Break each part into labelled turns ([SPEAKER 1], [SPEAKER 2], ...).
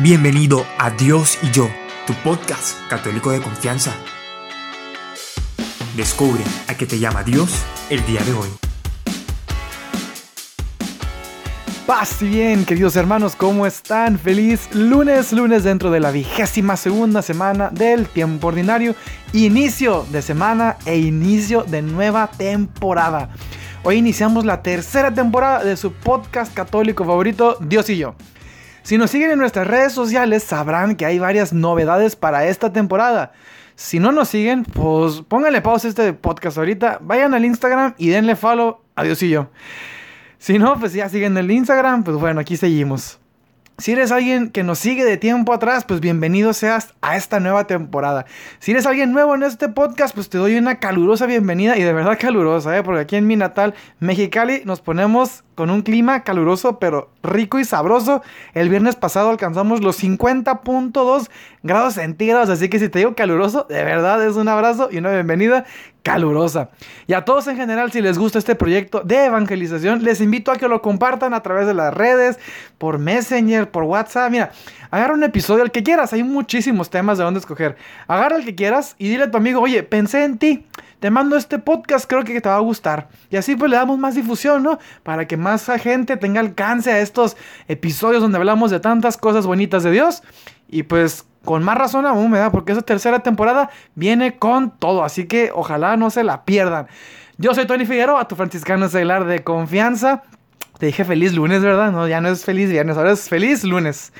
[SPEAKER 1] Bienvenido a Dios y yo, tu podcast católico de confianza. Descubre a qué te llama Dios el día de hoy.
[SPEAKER 2] Paz y bien, queridos hermanos, ¿cómo están? Feliz lunes, lunes dentro de la vigésima segunda semana del tiempo ordinario, inicio de semana e inicio de nueva temporada. Hoy iniciamos la tercera temporada de su podcast católico favorito, Dios y yo. Si nos siguen en nuestras redes sociales sabrán que hay varias novedades para esta temporada. Si no nos siguen, pues pónganle pausa a este podcast ahorita, vayan al Instagram y denle follow a Dios y yo. Si no, pues ya siguen el Instagram, pues bueno, aquí seguimos. Si eres alguien que nos sigue de tiempo atrás, pues bienvenido seas a esta nueva temporada. Si eres alguien nuevo en este podcast, pues te doy una calurosa bienvenida y de verdad calurosa, ¿eh? porque aquí en mi natal Mexicali nos ponemos con un clima caluroso pero rico y sabroso. El viernes pasado alcanzamos los 50.2 grados centígrados, así que si te digo caluroso, de verdad es un abrazo y una bienvenida calurosa. Y a todos en general, si les gusta este proyecto de evangelización, les invito a que lo compartan a través de las redes, por Messenger, por WhatsApp. Mira, agarra un episodio, el que quieras, hay muchísimos temas de dónde escoger. Agarra el que quieras y dile a tu amigo, oye, pensé en ti, te mando este podcast, creo que te va a gustar. Y así pues le damos más difusión, ¿no? Para que más gente tenga alcance a estos episodios donde hablamos de tantas cosas bonitas de Dios. Y pues con más razón aún, da Porque esa tercera temporada viene con todo. Así que ojalá no se la pierdan. Yo soy Tony Figueroa, tu franciscano seglar de confianza. Te dije feliz lunes, ¿verdad? No, ya no es feliz viernes, ahora es feliz lunes.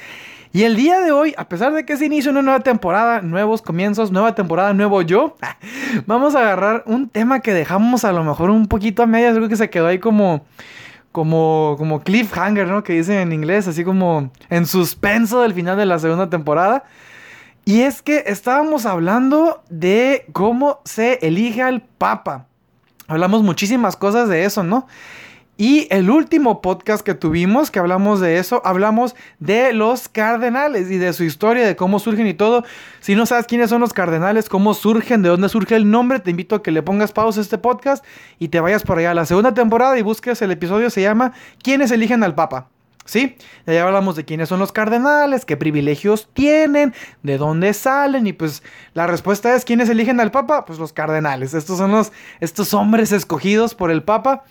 [SPEAKER 2] Y el día de hoy, a pesar de que se inicia una nueva temporada, nuevos comienzos, nueva temporada, nuevo yo, vamos a agarrar un tema que dejamos a lo mejor un poquito a medias. Creo que se quedó ahí como, como, como cliffhanger, ¿no? Que dicen en inglés, así como en suspenso del final de la segunda temporada. Y es que estábamos hablando de cómo se elige al Papa. Hablamos muchísimas cosas de eso, ¿no? Y el último podcast que tuvimos, que hablamos de eso, hablamos de los cardenales y de su historia, de cómo surgen y todo. Si no sabes quiénes son los cardenales, cómo surgen, de dónde surge el nombre, te invito a que le pongas pausa a este podcast y te vayas por allá a la segunda temporada y busques el episodio, se llama ¿Quiénes eligen al Papa? ¿Sí? Ya hablamos de quiénes son los cardenales, qué privilegios tienen, de dónde salen y pues la respuesta es ¿quiénes eligen al Papa? Pues los cardenales. Estos son los estos hombres escogidos por el Papa.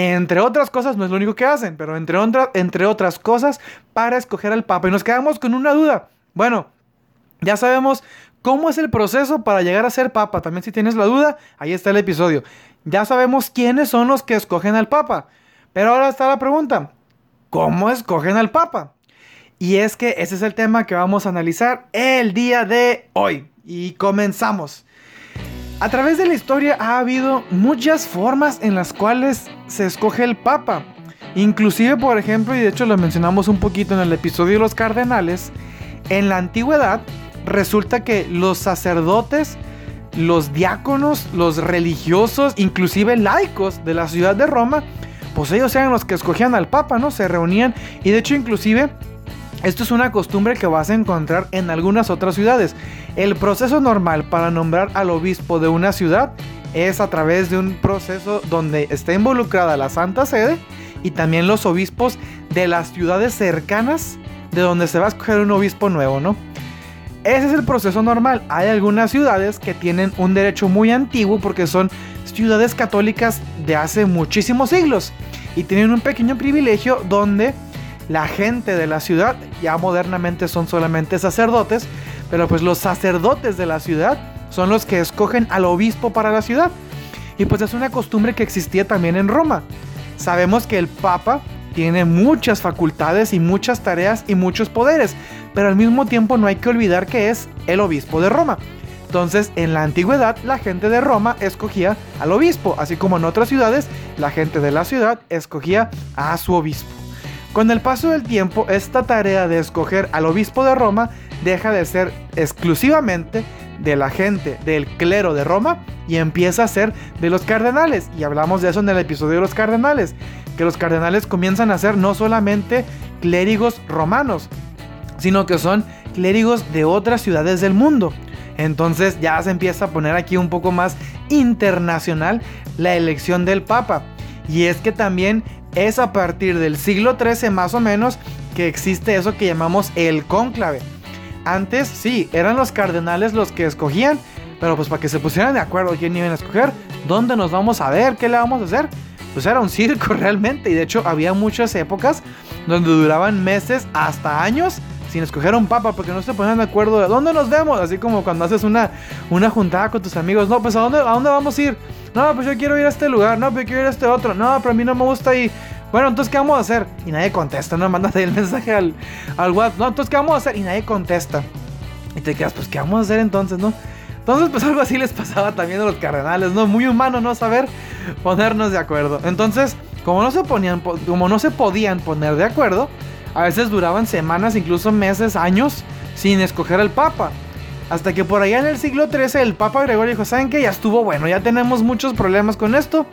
[SPEAKER 2] Entre otras cosas, no es lo único que hacen, pero entre, entre otras cosas, para escoger al Papa. Y nos quedamos con una duda. Bueno, ya sabemos cómo es el proceso para llegar a ser Papa. También si tienes la duda, ahí está el episodio. Ya sabemos quiénes son los que escogen al Papa. Pero ahora está la pregunta, ¿Cómo escogen al Papa? Y es que ese es el tema que vamos a analizar el día de hoy. Y comenzamos. A través de la historia ha habido muchas formas en las cuales se escoge el Papa. Inclusive, por ejemplo, y de hecho lo mencionamos un poquito en el episodio de los cardenales, en la antigüedad resulta que los sacerdotes, los diáconos, los religiosos, inclusive laicos de la ciudad de Roma, pues ellos eran los que escogían al Papa, ¿no? Se reunían y de hecho inclusive esto es una costumbre que vas a encontrar en algunas otras ciudades. El proceso normal para nombrar al obispo de una ciudad es a través de un proceso donde está involucrada la Santa Sede y también los obispos de las ciudades cercanas de donde se va a escoger un obispo nuevo, ¿no? Ese es el proceso normal. Hay algunas ciudades que tienen un derecho muy antiguo porque son ciudades católicas de hace muchísimos siglos y tienen un pequeño privilegio donde la gente de la ciudad, ya modernamente son solamente sacerdotes, pero pues los sacerdotes de la ciudad son los que escogen al obispo para la ciudad. Y pues es una costumbre que existía también en Roma. Sabemos que el Papa tiene muchas facultades y muchas tareas y muchos poderes, pero al mismo tiempo no hay que olvidar que es el obispo de Roma. Entonces, en la antigüedad, la gente de Roma escogía al obispo, así como en otras ciudades, la gente de la ciudad escogía a su obispo. Con el paso del tiempo, esta tarea de escoger al obispo de Roma deja de ser exclusivamente de la gente del clero de Roma y empieza a ser de los cardenales. Y hablamos de eso en el episodio de los cardenales, que los cardenales comienzan a ser no solamente clérigos romanos, sino que son clérigos de otras ciudades del mundo. Entonces ya se empieza a poner aquí un poco más internacional la elección del Papa. Y es que también es a partir del siglo XIII más o menos que existe eso que llamamos el cónclave. Antes sí, eran los cardenales los que escogían, pero pues para que se pusieran de acuerdo quién iban a escoger, dónde nos vamos a ver, qué le vamos a hacer, pues era un circo realmente. Y de hecho había muchas épocas donde duraban meses hasta años sin escoger un papa porque no se ponían de acuerdo de dónde nos vemos. Así como cuando haces una, una juntada con tus amigos. No, pues ¿a dónde, ¿a dónde vamos a ir? No, pues yo quiero ir a este lugar. No, pues yo quiero ir a este otro. No, pero a mí no me gusta ir. Bueno, entonces, ¿qué vamos a hacer? Y nadie contesta, no mandas el mensaje al, al WhatsApp. No, entonces, ¿qué vamos a hacer? Y nadie contesta. Y te quedas, pues, ¿qué vamos a hacer entonces, no? Entonces, pues algo así les pasaba también a los cardenales, ¿no? Muy humano no saber ponernos de acuerdo. Entonces, como no se ponían, como no se podían poner de acuerdo, a veces duraban semanas, incluso meses, años, sin escoger al papa. Hasta que por allá en el siglo XIII el Papa Gregorio dijo, ¿saben qué? Ya estuvo bueno, ya tenemos muchos problemas con esto.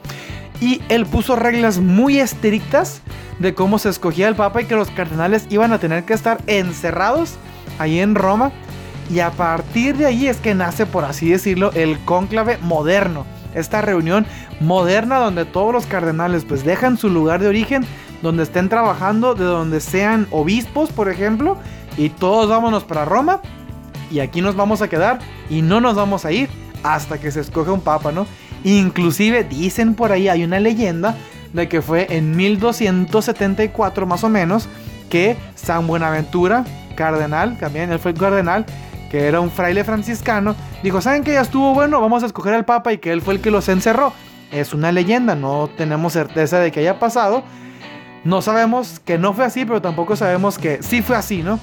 [SPEAKER 2] Y él puso reglas muy estrictas de cómo se escogía el Papa y que los cardenales iban a tener que estar encerrados ahí en Roma. Y a partir de ahí es que nace, por así decirlo, el cónclave moderno. Esta reunión moderna donde todos los cardenales pues dejan su lugar de origen, donde estén trabajando, de donde sean obispos, por ejemplo, y todos vámonos para Roma. Y aquí nos vamos a quedar y no nos vamos a ir hasta que se escoge un papa, ¿no? Inclusive dicen por ahí, hay una leyenda de que fue en 1274 más o menos que San Buenaventura, cardenal, también él fue cardenal, que era un fraile franciscano, dijo, ¿saben que ya estuvo bueno? Vamos a escoger al papa y que él fue el que los encerró. Es una leyenda, no tenemos certeza de que haya pasado. No sabemos que no fue así, pero tampoco sabemos que sí fue así, ¿no?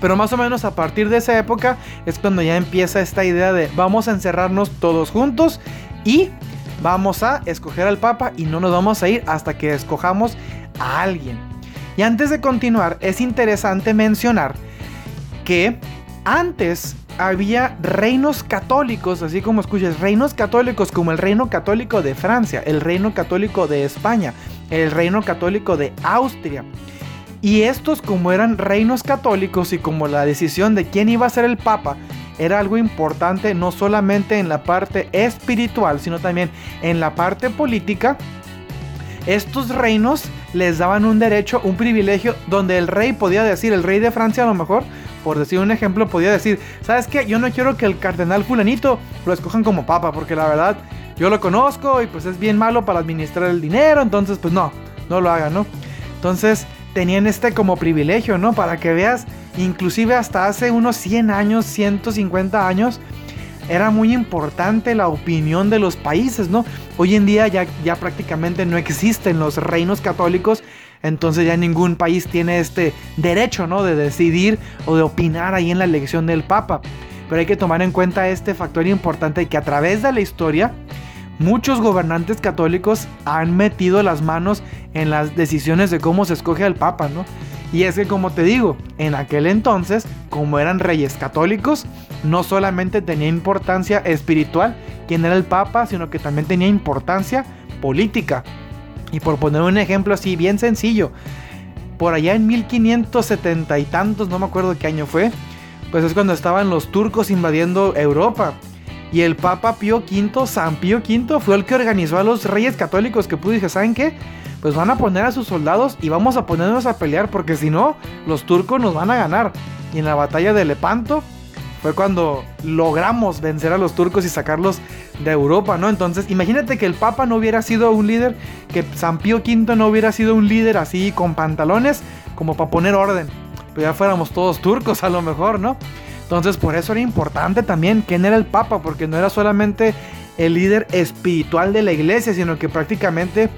[SPEAKER 2] Pero más o menos a partir de esa época es cuando ya empieza esta idea de vamos a encerrarnos todos juntos y vamos a escoger al Papa y no nos vamos a ir hasta que escojamos a alguien. Y antes de continuar, es interesante mencionar que antes había reinos católicos, así como escuchas, reinos católicos como el reino católico de Francia, el reino católico de España, el reino católico de Austria. Y estos como eran reinos católicos y como la decisión de quién iba a ser el papa era algo importante no solamente en la parte espiritual, sino también en la parte política, estos reinos les daban un derecho, un privilegio, donde el rey podía decir, el rey de Francia a lo mejor, por decir un ejemplo, podía decir, ¿sabes qué? Yo no quiero que el cardenal fulanito lo escojan como papa, porque la verdad yo lo conozco y pues es bien malo para administrar el dinero, entonces pues no, no lo hagan, ¿no? Entonces tenían este como privilegio, ¿no? Para que veas Inclusive hasta hace unos 100 años, 150 años, era muy importante la opinión de los países, ¿no? Hoy en día ya, ya prácticamente no existen los reinos católicos, entonces ya ningún país tiene este derecho, ¿no? De decidir o de opinar ahí en la elección del Papa. Pero hay que tomar en cuenta este factor importante que a través de la historia, muchos gobernantes católicos han metido las manos en las decisiones de cómo se escoge al Papa, ¿no? Y es que como te digo, en aquel entonces, como eran reyes católicos, no solamente tenía importancia espiritual quién era el papa, sino que también tenía importancia política. Y por poner un ejemplo así bien sencillo, por allá en 1570 y tantos, no me acuerdo qué año fue, pues es cuando estaban los turcos invadiendo Europa. Y el Papa Pío V, San Pío V, fue el que organizó a los reyes católicos que pudo y dije, ¿saben qué? pues van a poner a sus soldados y vamos a ponernos a pelear porque si no, los turcos nos van a ganar. Y en la batalla de Lepanto fue cuando logramos vencer a los turcos y sacarlos de Europa, ¿no? Entonces, imagínate que el Papa no hubiera sido un líder, que San Pío V no hubiera sido un líder así con pantalones, como para poner orden. Pues ya fuéramos todos turcos a lo mejor, ¿no? Entonces, por eso era importante también quién era el Papa, porque no era solamente el líder espiritual de la iglesia, sino que prácticamente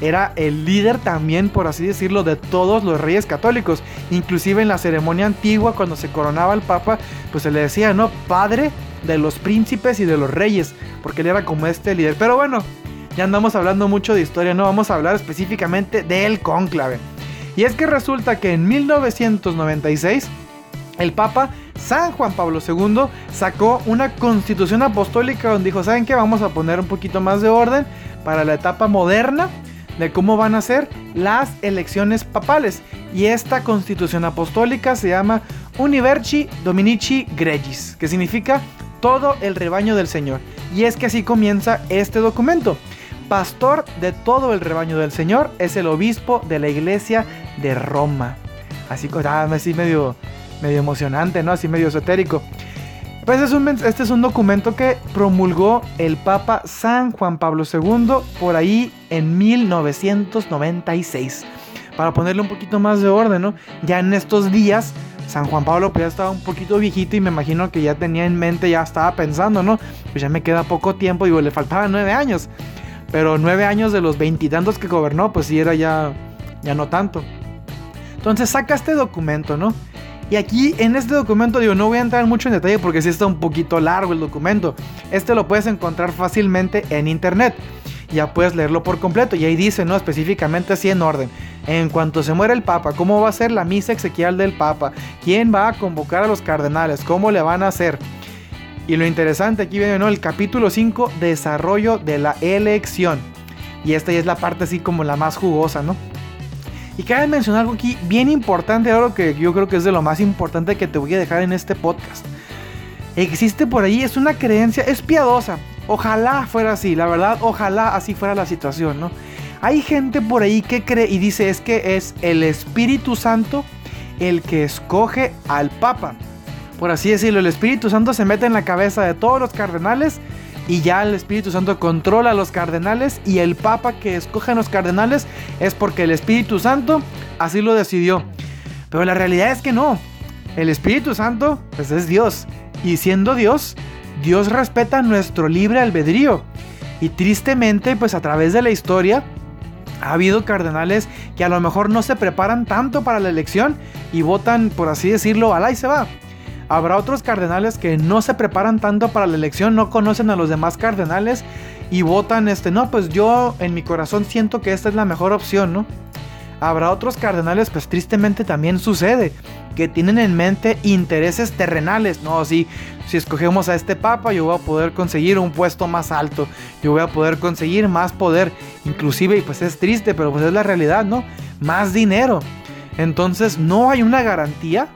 [SPEAKER 2] era el líder también, por así decirlo, de todos los reyes católicos. Inclusive en la ceremonia antigua, cuando se coronaba el Papa, pues se le decía, ¿no? Padre de los príncipes y de los reyes, porque él era como este líder. Pero bueno, ya andamos hablando mucho de historia, no vamos a hablar específicamente del cónclave. Y es que resulta que en 1996, el Papa San Juan Pablo II sacó una constitución apostólica donde dijo, ¿saben qué? Vamos a poner un poquito más de orden para la etapa moderna de cómo van a ser las elecciones papales. Y esta constitución apostólica se llama Universi Dominici Gregis, que significa todo el rebaño del Señor. Y es que así comienza este documento. Pastor de todo el rebaño del Señor es el obispo de la iglesia de Roma. así, ah, así medio, medio emocionante, ¿no? Así medio esotérico. Pues este es un documento que promulgó el Papa San Juan Pablo II por ahí en 1996. Para ponerle un poquito más de orden, ¿no? Ya en estos días San Juan Pablo pues ya estaba un poquito viejito y me imagino que ya tenía en mente, ya estaba pensando, ¿no? Pues ya me queda poco tiempo, digo, le faltaban nueve años. Pero nueve años de los veintitantos que gobernó, pues sí era ya, ya no tanto. Entonces saca este documento, ¿no? Y aquí en este documento, digo, no voy a entrar mucho en detalle porque sí está un poquito largo el documento. Este lo puedes encontrar fácilmente en internet. Ya puedes leerlo por completo. Y ahí dice, ¿no? Específicamente así en orden. En cuanto se muera el Papa, ¿cómo va a ser la misa exequial del Papa? ¿Quién va a convocar a los cardenales? ¿Cómo le van a hacer? Y lo interesante aquí viene, ¿no? El capítulo 5, desarrollo de la elección. Y esta ya es la parte así como la más jugosa, ¿no? Y cabe mencionar algo aquí bien importante, algo que yo creo que es de lo más importante que te voy a dejar en este podcast. Existe por ahí, es una creencia, es piadosa. Ojalá fuera así, la verdad, ojalá así fuera la situación, ¿no? Hay gente por ahí que cree y dice es que es el Espíritu Santo el que escoge al Papa. Por así decirlo, el Espíritu Santo se mete en la cabeza de todos los cardenales y ya el Espíritu Santo controla a los cardenales y el Papa que escoge a los cardenales es porque el Espíritu Santo así lo decidió. Pero la realidad es que no. El Espíritu Santo pues es Dios y siendo Dios, Dios respeta nuestro libre albedrío. Y tristemente pues a través de la historia ha habido cardenales que a lo mejor no se preparan tanto para la elección y votan, por así decirlo, al y se va. Habrá otros cardenales que no se preparan tanto para la elección, no conocen a los demás cardenales y votan este, no, pues yo en mi corazón siento que esta es la mejor opción, ¿no? Habrá otros cardenales, pues tristemente también sucede, que tienen en mente intereses terrenales, no, si, si escogemos a este papa yo voy a poder conseguir un puesto más alto, yo voy a poder conseguir más poder, inclusive, y pues es triste, pero pues es la realidad, ¿no? Más dinero. Entonces no hay una garantía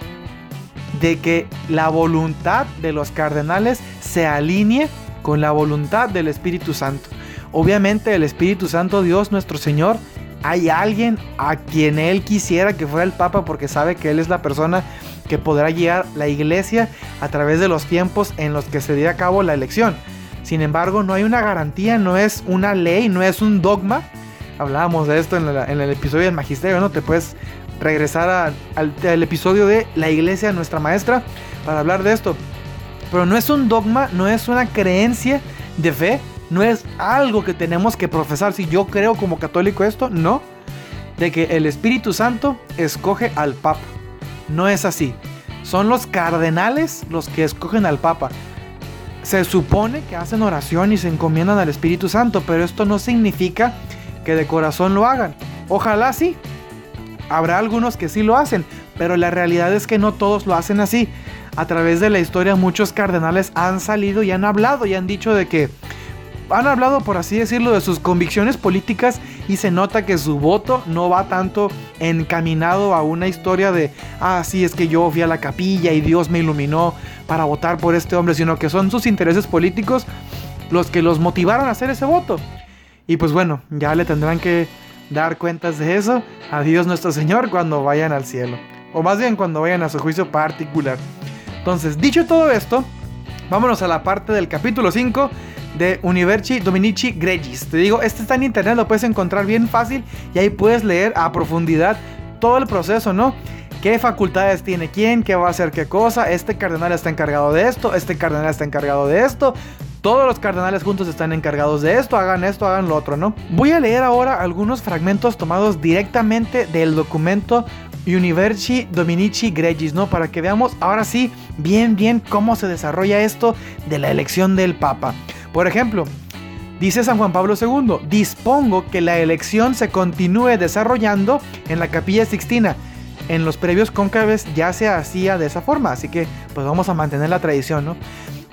[SPEAKER 2] de que la voluntad de los cardenales se alinee con la voluntad del Espíritu Santo. Obviamente el Espíritu Santo, Dios nuestro Señor, hay alguien a quien Él quisiera que fuera el Papa porque sabe que Él es la persona que podrá guiar la iglesia a través de los tiempos en los que se dé a cabo la elección. Sin embargo, no hay una garantía, no es una ley, no es un dogma. Hablábamos de esto en, en el episodio del Magisterio, ¿no? Te puedes regresar al, episodio de La Iglesia, nuestra maestra, para hablar de esto. Pero no es un dogma, no es una creencia de fe, no es algo que tenemos que profesar. Si yo creo como católico esto, no. De que el Espíritu Santo escoge al Papa. No es así. Son los cardenales los que escogen al Papa. Se supone que hacen oración y se encomiendan al Espíritu Santo, pero esto no significa que de corazón lo hagan. Ojalá sí, Habrá algunos que sí lo hacen, pero la realidad es que no todos lo hacen así. A través de la historia muchos cardenales han salido y han hablado y han dicho de que han hablado, por así decirlo, de sus convicciones políticas y se nota que su voto no va tanto encaminado a una historia de, ah, sí, es que yo fui a la capilla y Dios me iluminó para votar por este hombre, sino que son sus intereses políticos los que los motivaron a hacer ese voto. Y pues bueno, ya le tendrán que dar cuentas de eso a Dios nuestro Señor cuando vayan al cielo. O más bien cuando vayan a su juicio particular. Entonces, dicho todo esto, vámonos a la parte del capítulo 5 de Universi Dominici Gregis. Te digo, este está en internet, lo puedes encontrar bien fácil y ahí puedes leer a profundidad todo el proceso, ¿no? ¿Qué facultades tiene quién? ¿Qué va a hacer qué cosa? Este cardenal está encargado de esto, este cardenal está encargado de esto. Todos los cardenales juntos están encargados de esto, hagan esto, hagan lo otro, ¿no? Voy a leer ahora algunos fragmentos tomados directamente del documento Universi Dominici Gregis, ¿no? Para que veamos ahora sí bien, bien cómo se desarrolla esto de la elección del Papa. Por ejemplo, dice San Juan Pablo II, dispongo que la elección se continúe desarrollando en la capilla Sixtina. En los previos cóncaves ya se hacía de esa forma, así que pues vamos a mantener la tradición, ¿no?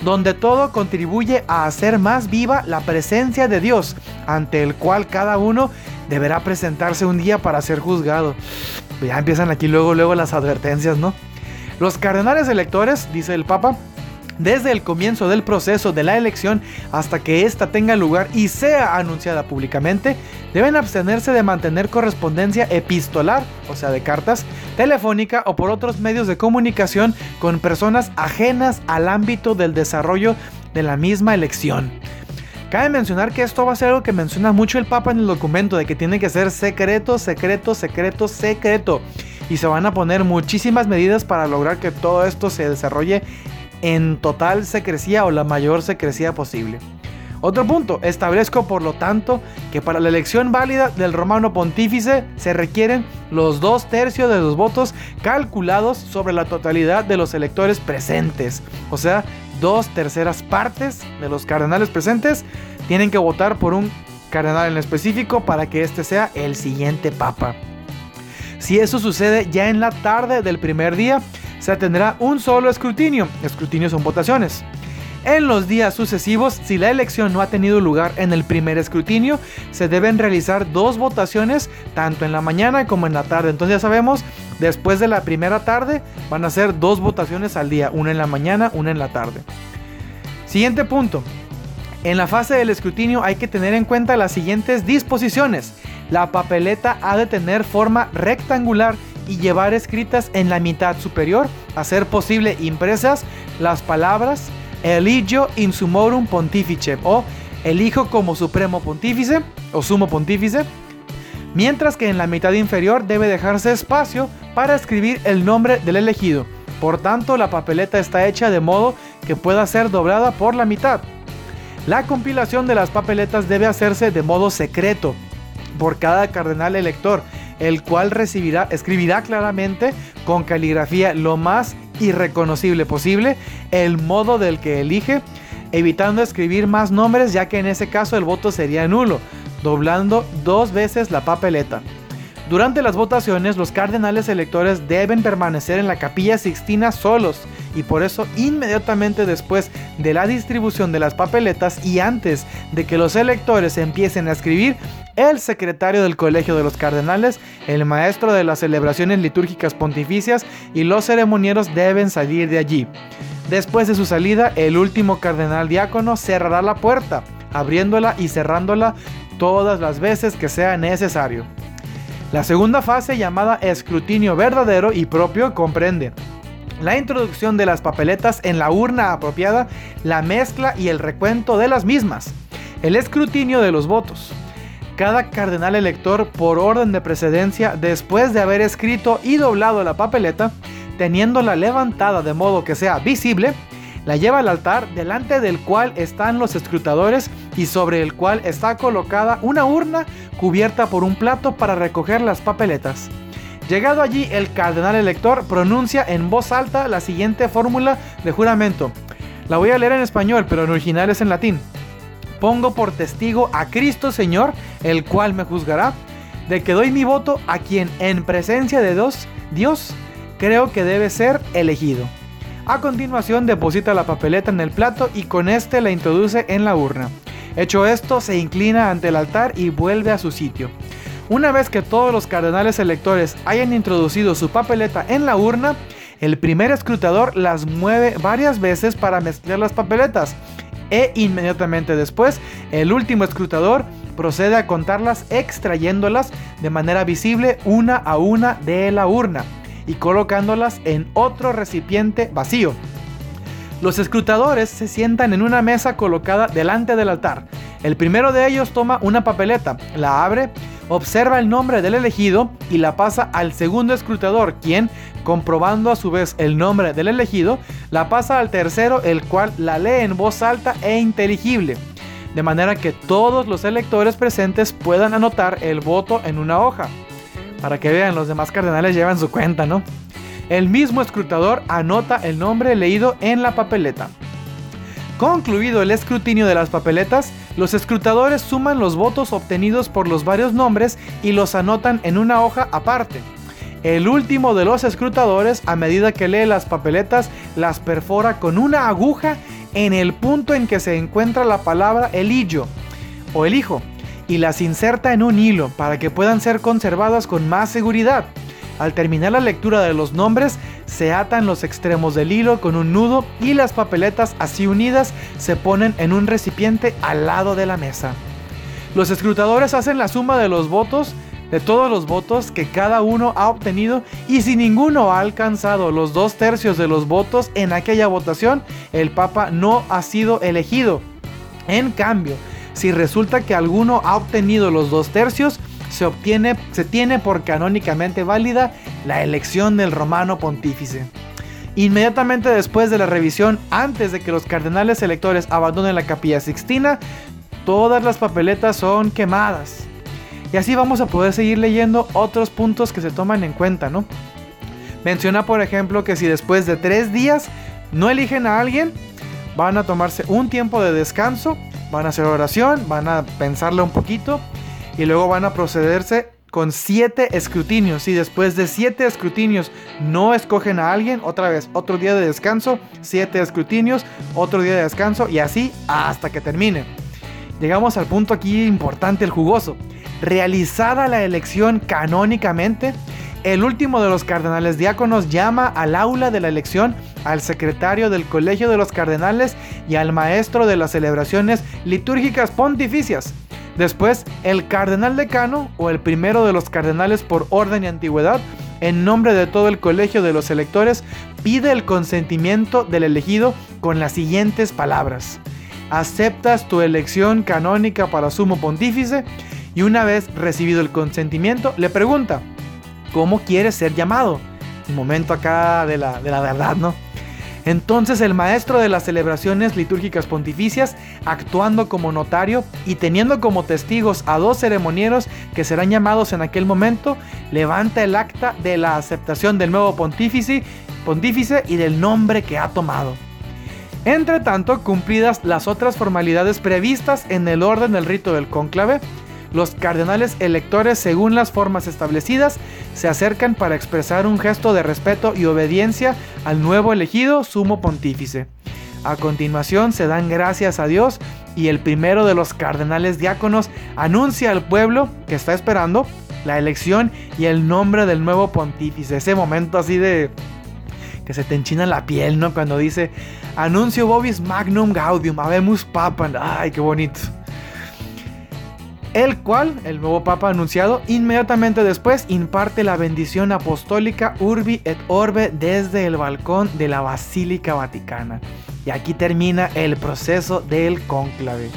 [SPEAKER 2] Donde todo contribuye a hacer más viva la presencia de Dios, ante el cual cada uno deberá presentarse un día para ser juzgado. Ya empiezan aquí luego, luego las advertencias, ¿no? Los cardenales electores, dice el Papa, desde el comienzo del proceso de la elección hasta que ésta tenga lugar y sea anunciada públicamente, deben abstenerse de mantener correspondencia epistolar, o sea, de cartas, telefónica o por otros medios de comunicación con personas ajenas al ámbito del desarrollo de la misma elección. Cabe mencionar que esto va a ser algo que menciona mucho el Papa en el documento, de que tiene que ser secreto, secreto, secreto, secreto. Y se van a poner muchísimas medidas para lograr que todo esto se desarrolle en total secrecía o la mayor secrecía posible. Otro punto, establezco por lo tanto que para la elección válida del romano pontífice se requieren los dos tercios de los votos calculados sobre la totalidad de los electores presentes. O sea, dos terceras partes de los cardenales presentes tienen que votar por un cardenal en específico para que este sea el siguiente papa. Si eso sucede ya en la tarde del primer día, se tendrá un solo escrutinio. Escrutinio son votaciones. En los días sucesivos, si la elección no ha tenido lugar en el primer escrutinio, se deben realizar dos votaciones, tanto en la mañana como en la tarde. Entonces ya sabemos, después de la primera tarde van a ser dos votaciones al día, una en la mañana, una en la tarde. Siguiente punto. En la fase del escrutinio hay que tener en cuenta las siguientes disposiciones. La papeleta ha de tener forma rectangular y llevar escritas en la mitad superior, a ser posible impresas, las palabras Eligio in sumorum pontifice o elijo como supremo pontífice o sumo pontífice, mientras que en la mitad inferior debe dejarse espacio para escribir el nombre del elegido. Por tanto, la papeleta está hecha de modo que pueda ser doblada por la mitad. La compilación de las papeletas debe hacerse de modo secreto por cada cardenal elector, el cual recibirá, escribirá claramente con caligrafía lo más irreconocible posible el modo del que elige, evitando escribir más nombres ya que en ese caso el voto sería nulo, doblando dos veces la papeleta. Durante las votaciones, los cardenales electores deben permanecer en la capilla sixtina solos y por eso inmediatamente después de la distribución de las papeletas y antes de que los electores empiecen a escribir, el secretario del Colegio de los Cardenales, el maestro de las celebraciones litúrgicas pontificias y los ceremonieros deben salir de allí. Después de su salida, el último cardenal diácono cerrará la puerta, abriéndola y cerrándola todas las veces que sea necesario. La segunda fase, llamada escrutinio verdadero y propio, comprende la introducción de las papeletas en la urna apropiada, la mezcla y el recuento de las mismas, el escrutinio de los votos, cada cardenal elector por orden de precedencia, después de haber escrito y doblado la papeleta, teniéndola levantada de modo que sea visible, la lleva al altar delante del cual están los escrutadores y sobre el cual está colocada una urna cubierta por un plato para recoger las papeletas. Llegado allí, el cardenal elector pronuncia en voz alta la siguiente fórmula de juramento. La voy a leer en español, pero en original es en latín pongo por testigo a Cristo Señor, el cual me juzgará, de que doy mi voto a quien en presencia de Dios, Dios creo que debe ser elegido. A continuación deposita la papeleta en el plato y con este la introduce en la urna. Hecho esto, se inclina ante el altar y vuelve a su sitio. Una vez que todos los cardenales electores hayan introducido su papeleta en la urna, el primer escrutador las mueve varias veces para mezclar las papeletas e inmediatamente después el último escrutador procede a contarlas extrayéndolas de manera visible una a una de la urna y colocándolas en otro recipiente vacío. Los escrutadores se sientan en una mesa colocada delante del altar. El primero de ellos toma una papeleta, la abre, observa el nombre del elegido y la pasa al segundo escrutador, quien, comprobando a su vez el nombre del elegido, la pasa al tercero, el cual la lee en voz alta e inteligible, de manera que todos los electores presentes puedan anotar el voto en una hoja. Para que vean, los demás cardenales llevan su cuenta, ¿no? El mismo escrutador anota el nombre leído en la papeleta. Concluido el escrutinio de las papeletas, los escrutadores suman los votos obtenidos por los varios nombres y los anotan en una hoja aparte. El último de los escrutadores, a medida que lee las papeletas, las perfora con una aguja en el punto en que se encuentra la palabra elillo o el hijo y las inserta en un hilo para que puedan ser conservadas con más seguridad. Al terminar la lectura de los nombres, se atan los extremos del hilo con un nudo y las papeletas así unidas se ponen en un recipiente al lado de la mesa. Los escrutadores hacen la suma de los votos, de todos los votos que cada uno ha obtenido y si ninguno ha alcanzado los dos tercios de los votos en aquella votación, el Papa no ha sido elegido. En cambio, si resulta que alguno ha obtenido los dos tercios, se obtiene, se tiene por canónicamente válida la elección del romano pontífice. Inmediatamente después de la revisión, antes de que los cardenales electores abandonen la capilla sixtina, todas las papeletas son quemadas. Y así vamos a poder seguir leyendo otros puntos que se toman en cuenta, ¿no? Menciona, por ejemplo, que si después de tres días no eligen a alguien, van a tomarse un tiempo de descanso van a hacer oración, van a pensarle un poquito y luego van a procederse con siete escrutinios. Y después de siete escrutinios no escogen a alguien, otra vez, otro día de descanso, siete escrutinios, otro día de descanso y así hasta que termine. Llegamos al punto aquí importante, el jugoso. Realizada la elección canónicamente, el último de los cardenales diáconos llama al aula de la elección al secretario del Colegio de los Cardenales y al maestro de las celebraciones litúrgicas pontificias. Después, el cardenal decano o el primero de los cardenales por orden y antigüedad, en nombre de todo el colegio de los electores, pide el consentimiento del elegido con las siguientes palabras. ¿Aceptas tu elección canónica para sumo pontífice? Y una vez recibido el consentimiento, le pregunta, ¿cómo quieres ser llamado? Un momento acá de la, de la verdad, ¿no? Entonces el maestro de las celebraciones litúrgicas pontificias, actuando como notario y teniendo como testigos a dos ceremonieros que serán llamados en aquel momento, levanta el acta de la aceptación del nuevo pontífice, pontífice y del nombre que ha tomado. Entre tanto, cumplidas las otras formalidades previstas en el orden del rito del cónclave, los cardenales electores, según las formas establecidas, se acercan para expresar un gesto de respeto y obediencia al nuevo elegido sumo pontífice. A continuación se dan gracias a Dios y el primero de los cardenales diáconos anuncia al pueblo que está esperando la elección y el nombre del nuevo pontífice. Ese momento así de que se te enchina la piel, ¿no? Cuando dice anuncio vobis magnum gaudium, habemus papam. Ay, qué bonito el cual, el nuevo Papa anunciado, inmediatamente después imparte la bendición apostólica Urbi et Orbe desde el balcón de la Basílica Vaticana. Y aquí termina el proceso del cónclave.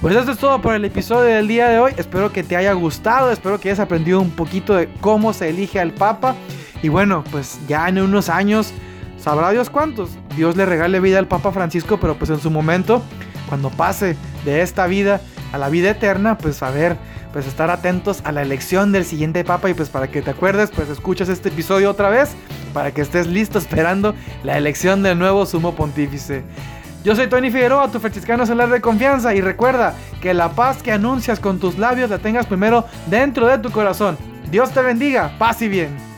[SPEAKER 2] Pues esto es todo por el episodio del día de hoy. Espero que te haya gustado, espero que hayas aprendido un poquito de cómo se elige al Papa. Y bueno, pues ya en unos años, sabrá Dios cuántos. Dios le regale vida al Papa Francisco, pero pues en su momento, cuando pase de esta vida, a la vida eterna, pues a ver, pues estar atentos a la elección del siguiente papa y pues para que te acuerdes, pues escuchas este episodio otra vez para que estés listo esperando la elección del nuevo sumo pontífice. Yo soy Tony Figueroa, tu franciscano celular de confianza y recuerda que la paz que anuncias con tus labios la tengas primero dentro de tu corazón. Dios te bendiga, paz y bien.